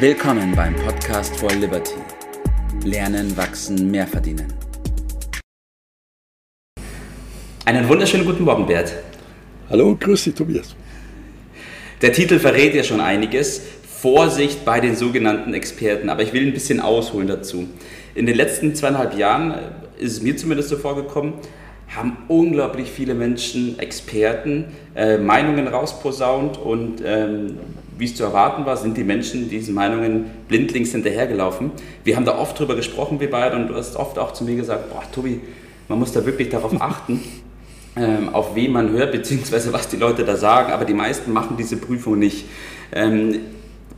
Willkommen beim Podcast for Liberty. Lernen, wachsen, mehr verdienen. Einen wunderschönen guten Morgen, Bert. Hallo, grüß dich, Tobias. Der Titel verrät ja schon einiges. Vorsicht bei den sogenannten Experten, aber ich will ein bisschen ausholen dazu. In den letzten zweieinhalb Jahren äh, ist es mir zumindest so vorgekommen, haben unglaublich viele Menschen, Experten, äh, Meinungen rausposaunt und ähm, wie es zu erwarten war, sind die Menschen diesen Meinungen blindlings hinterhergelaufen. Wir haben da oft drüber gesprochen, wir beide, und du hast oft auch zu mir gesagt, boah, Tobi, man muss da wirklich darauf achten, ähm, auf wen man hört, beziehungsweise was die Leute da sagen, aber die meisten machen diese Prüfung nicht. Ähm,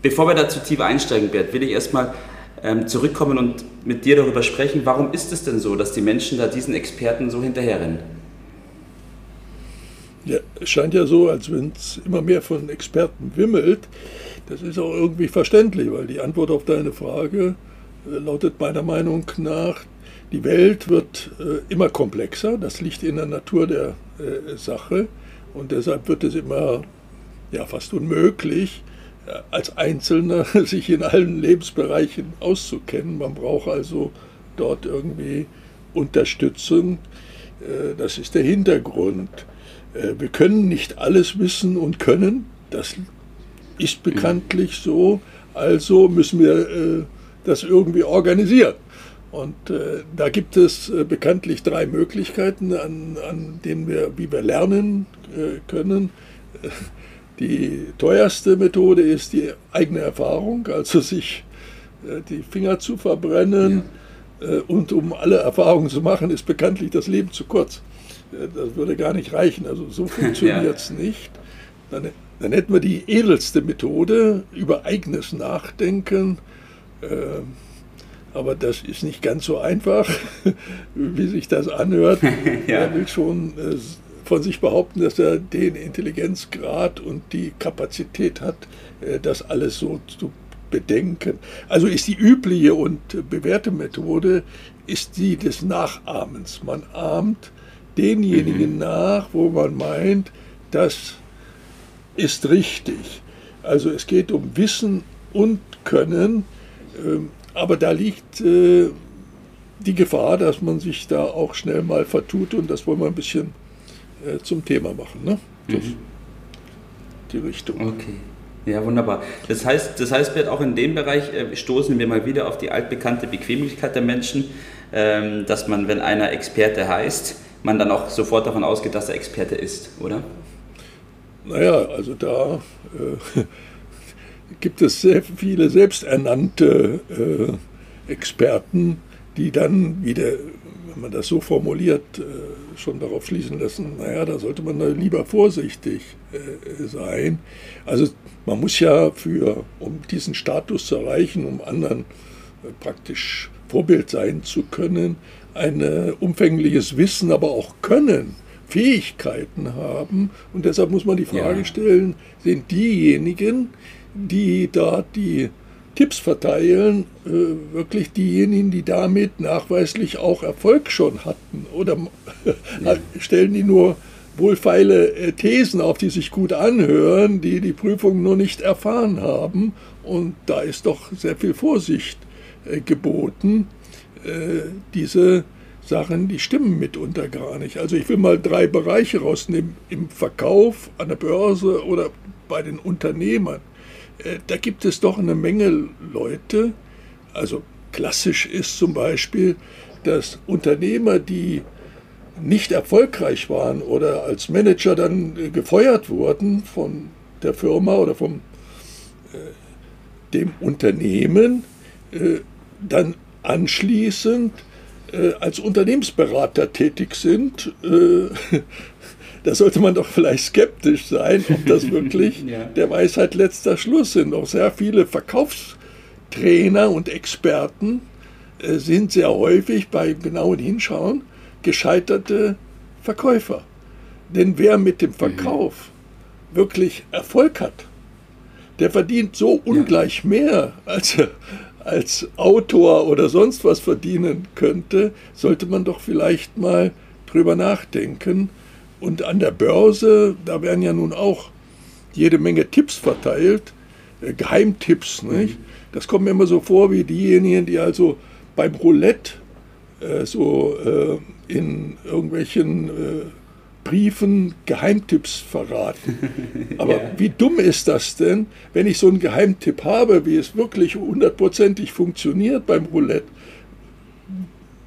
bevor wir da zu tief einsteigen, Bert, will ich erstmal ähm, zurückkommen und mit dir darüber sprechen, warum ist es denn so, dass die Menschen da diesen Experten so hinterherrennen? Ja, es scheint ja so, als wenn es immer mehr von Experten wimmelt. Das ist auch irgendwie verständlich, weil die Antwort auf deine Frage äh, lautet meiner Meinung nach, die Welt wird äh, immer komplexer, das liegt in der Natur der äh, Sache und deshalb wird es immer ja, fast unmöglich, als Einzelner sich in allen Lebensbereichen auszukennen. Man braucht also dort irgendwie Unterstützung. Äh, das ist der Hintergrund. Äh, wir können nicht alles wissen und können. Das ist bekanntlich so. Also müssen wir das irgendwie organisieren. Und äh, da gibt es äh, bekanntlich drei Möglichkeiten, an, an denen wir, wie wir lernen äh, können. Die teuerste Methode ist die eigene Erfahrung, also sich äh, die Finger zu verbrennen. Ja. Äh, und um alle Erfahrungen zu machen, ist bekanntlich das Leben zu kurz. Äh, das würde gar nicht reichen. Also so funktioniert es ja. nicht. Dann, dann, hätten wir die edelste Methode über eigenes Nachdenken. Aber das ist nicht ganz so einfach, wie sich das anhört. ja. Er will schon äh, von sich behaupten, dass er den Intelligenzgrad und die Kapazität hat, äh, das alles so zu bedenken. Also ist die übliche und bewährte Methode, ist die des Nachahmens. Man ahmt denjenigen mhm. nach, wo man meint, das ist richtig. Also es geht um Wissen und Können. Ähm, aber da liegt äh, die Gefahr, dass man sich da auch schnell mal vertut und das wollen wir ein bisschen äh, zum Thema machen. Ne? Mhm. Die Richtung. Okay. Ja, wunderbar. Das heißt, das heißt, Bert, auch in dem Bereich äh, stoßen wir mal wieder auf die altbekannte Bequemlichkeit der Menschen, ähm, dass man, wenn einer Experte heißt, man dann auch sofort davon ausgeht, dass er Experte ist, oder? Naja, also da äh, gibt es sehr viele selbsternannte äh, Experten, die dann wieder, man das so formuliert, äh, schon darauf schließen lassen, naja, da sollte man lieber vorsichtig äh, sein. Also man muss ja für, um diesen Status zu erreichen, um anderen äh, praktisch Vorbild sein zu können, ein umfängliches Wissen, aber auch Können, Fähigkeiten haben. Und deshalb muss man die Frage ja. stellen, sind diejenigen, die da die Tipps verteilen, äh, wirklich diejenigen, die damit nachweislich auch Erfolg schon hatten? Oder ja. stellen die nur wohlfeile äh, Thesen auf, die sich gut anhören, die die Prüfung nur nicht erfahren haben? Und da ist doch sehr viel Vorsicht äh, geboten. Äh, diese Sachen, die stimmen mitunter gar nicht. Also ich will mal drei Bereiche rausnehmen, im Verkauf, an der Börse oder bei den Unternehmern. Äh, da gibt es doch eine Menge Leute, also klassisch ist zum Beispiel, dass Unternehmer, die nicht erfolgreich waren oder als Manager dann äh, gefeuert wurden von der Firma oder vom äh, dem Unternehmen, dann anschließend als Unternehmensberater tätig sind. Da sollte man doch vielleicht skeptisch sein, ob das wirklich ja. der Weisheit letzter Schluss sind. Auch sehr viele Verkaufstrainer und Experten äh, sind sehr häufig bei genauen Hinschauen gescheiterte Verkäufer. Denn wer mit dem Verkauf mhm. wirklich Erfolg hat, der verdient so ungleich ja. mehr, als er als Autor oder sonst was verdienen könnte, sollte man doch vielleicht mal drüber nachdenken, und an der Börse, da werden ja nun auch jede Menge Tipps verteilt. äh, Geheimtipps. Nicht? Das kommt mir immer so vor wie diejenigen, die also beim Roulette äh, so äh, in irgendwelchen äh, Briefen Geheimtipps verraten. Aber ja. wie dumm ist das denn, wenn ich so einen Geheimtipp habe, wie es wirklich hundertprozentig funktioniert beim Roulette?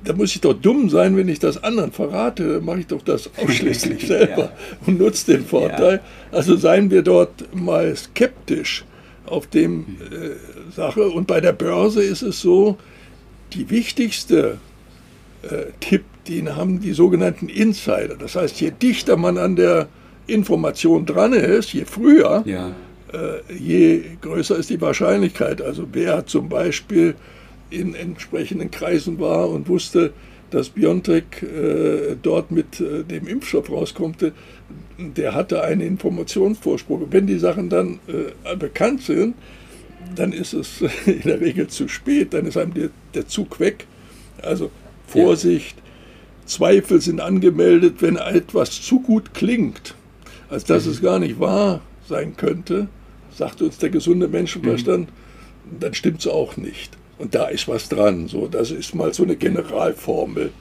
Da muss ich doch dumm sein, wenn ich das anderen verrate. Dann mache ich doch das ausschließlich selber ja. und nutze den Vorteil. Ja. Also seien wir dort mal skeptisch auf dem äh, Sache. Und bei der Börse ist es so, die wichtigste äh, Tipp, den haben die sogenannten Insider. Das heißt, je dichter man an der Information dran ist, je früher, ja. äh, je größer ist die Wahrscheinlichkeit. Also wer zum Beispiel in entsprechenden Kreisen war und wusste, dass BioNTech äh, dort mit äh, dem Impfstoff rauskommt, der hatte einen Informationsvorsprung. Wenn die Sachen dann äh, bekannt sind, dann ist es in der Regel zu spät, dann ist einem der, der Zug weg. Also Vorsicht, ja. Zweifel sind angemeldet, wenn etwas zu gut klingt, als dass mhm. es gar nicht wahr sein könnte, sagt uns der gesunde Menschenverstand, mhm. dann stimmt es auch nicht. Und da ist was dran. So, das ist mal so eine Generalformel,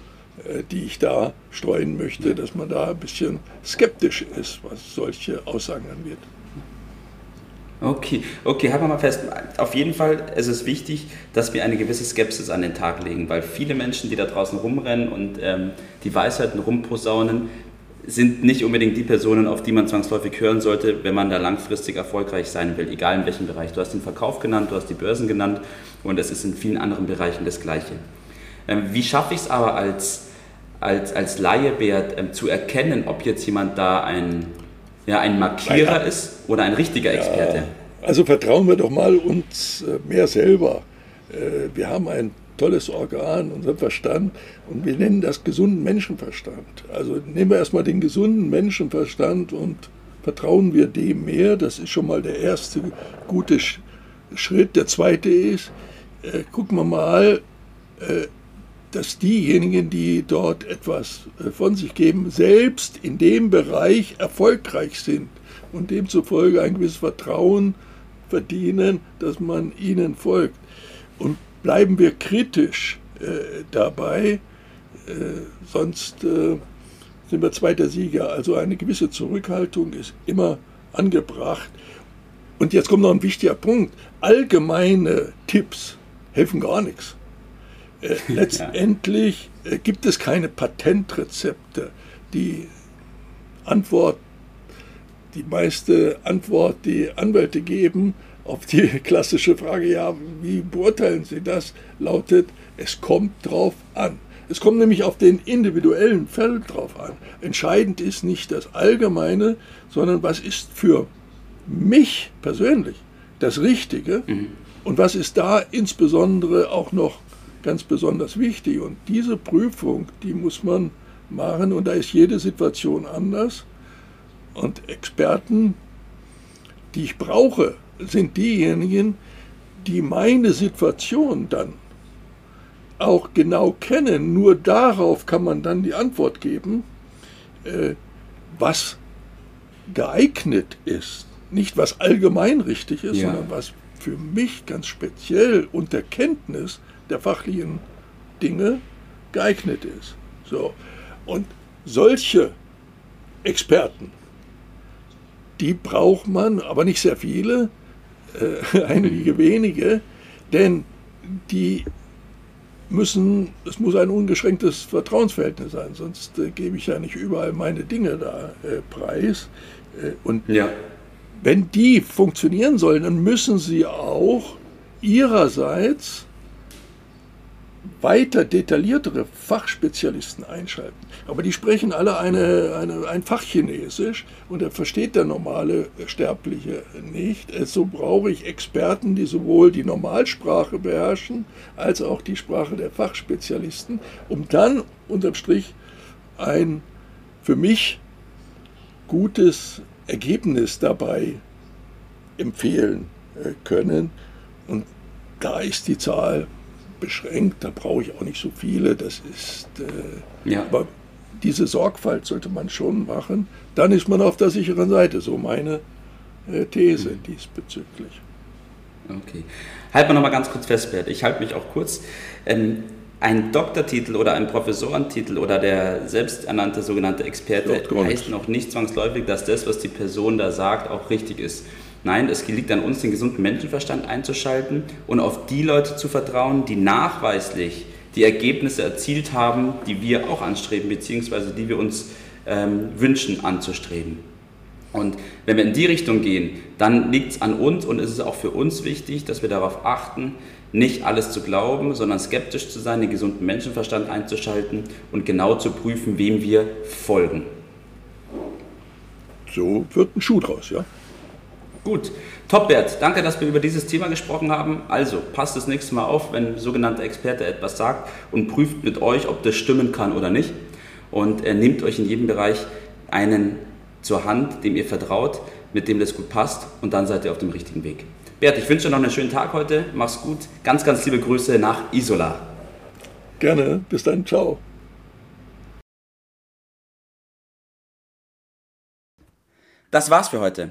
äh, die ich da streuen möchte, dass man da ein bisschen skeptisch ist, was solche Aussagen angeht. Okay, okay, halten wir mal fest. Auf jeden Fall ist es wichtig, dass wir eine gewisse Skepsis an den Tag legen, weil viele Menschen, die da draußen rumrennen und ähm, die Weisheiten rumposaunen, sind nicht unbedingt die Personen, auf die man zwangsläufig hören sollte, wenn man da langfristig erfolgreich sein will, egal in welchem Bereich. Du hast den Verkauf genannt, du hast die Börsen genannt und es ist in vielen anderen Bereichen das Gleiche. Ähm, wie schaffe ich es aber als, als, als Laie, Bert, ähm, zu erkennen, ob jetzt jemand da ein ja, ein Markierer ja. ist oder ein richtiger Experte? Ja, also vertrauen wir doch mal uns äh, mehr selber. Äh, wir haben ein tolles Organ, unseren Verstand, und wir nennen das gesunden Menschenverstand. Also nehmen wir erstmal den gesunden Menschenverstand und vertrauen wir dem mehr. Das ist schon mal der erste gute Schritt. Der zweite ist, äh, gucken wir mal, äh, dass diejenigen, die dort etwas äh, von sich geben, selbst in dem Bereich erfolgreich sind und demzufolge ein gewisses Vertrauen verdienen, dass man ihnen folgt. Und bleiben wir kritisch äh, dabei, äh, sonst äh, sind wir zweiter Sieger. Also eine gewisse Zurückhaltung ist immer angebracht. Und jetzt kommt noch ein wichtiger Punkt. Allgemeine Tipps helfen gar nichts. Äh, letztendlich äh, gibt es keine Patentrezepte. Die Antwort, die meiste Antwort, die Anwälte geben auf die klassische Frage, ja, wie beurteilen Sie das, lautet, es kommt drauf an. Es kommt nämlich auf den individuellen Fall drauf an. Entscheidend ist nicht das Allgemeine, sondern was ist für mich persönlich das Richtige mhm. und was ist da insbesondere auch noch ganz besonders wichtig. Und diese Prüfung, die muss man machen und da ist jede Situation anders. Und Experten, die ich brauche, sind diejenigen, die meine Situation dann auch genau kennen. Nur darauf kann man dann die Antwort geben, äh, was geeignet ist. Nicht was allgemein richtig ist, ja. sondern was für mich ganz speziell unter Kenntnis der fachlichen Dinge geeignet ist. So. Und solche Experten, die braucht man, aber nicht sehr viele, äh, einige wenige, denn die müssen, es muss ein ungeschränktes Vertrauensverhältnis sein, sonst äh, gebe ich ja nicht überall meine Dinge da äh, preis. Äh, und ja. wenn die funktionieren sollen, dann müssen sie auch ihrerseits weiter detailliertere Fachspezialisten einschalten. Aber die sprechen alle eine, eine, ein Fachchinesisch und da versteht der normale Sterbliche nicht. So also brauche ich Experten, die sowohl die Normalsprache beherrschen als auch die Sprache der Fachspezialisten, um dann unterm Strich ein für mich gutes Ergebnis dabei empfehlen äh, können. Und da ist die Zahl beschränkt, da brauche ich auch nicht so viele. Das ist, äh, ja. aber diese Sorgfalt sollte man schon machen. Dann ist man auf der sicheren Seite, so meine äh, These mhm. diesbezüglich. Okay. Halten wir nochmal ganz kurz fest, Bert. Ich halte mich auch kurz. Ähm, ein Doktortitel oder ein Professorentitel oder der selbsternannte sogenannte Experte heißt noch nicht zwangsläufig, dass das, was die Person da sagt, auch richtig ist. Nein, es liegt an uns, den gesunden Menschenverstand einzuschalten und auf die Leute zu vertrauen, die nachweislich die Ergebnisse erzielt haben, die wir auch anstreben, beziehungsweise die wir uns ähm, wünschen anzustreben. Und wenn wir in die Richtung gehen, dann liegt es an uns und es ist auch für uns wichtig, dass wir darauf achten, nicht alles zu glauben, sondern skeptisch zu sein, den gesunden Menschenverstand einzuschalten und genau zu prüfen, wem wir folgen. So wird ein Schuh draus, ja. Gut, top Bert, danke, dass wir über dieses Thema gesprochen haben. Also passt das nächste Mal auf, wenn ein sogenannter Experte etwas sagt und prüft mit euch, ob das stimmen kann oder nicht. Und äh, nehmt euch in jedem Bereich einen zur Hand, dem ihr vertraut, mit dem das gut passt und dann seid ihr auf dem richtigen Weg. Bert, ich wünsche dir noch einen schönen Tag heute. Mach's gut. Ganz, ganz liebe Grüße nach Isola. Gerne. Bis dann. Ciao. Das war's für heute.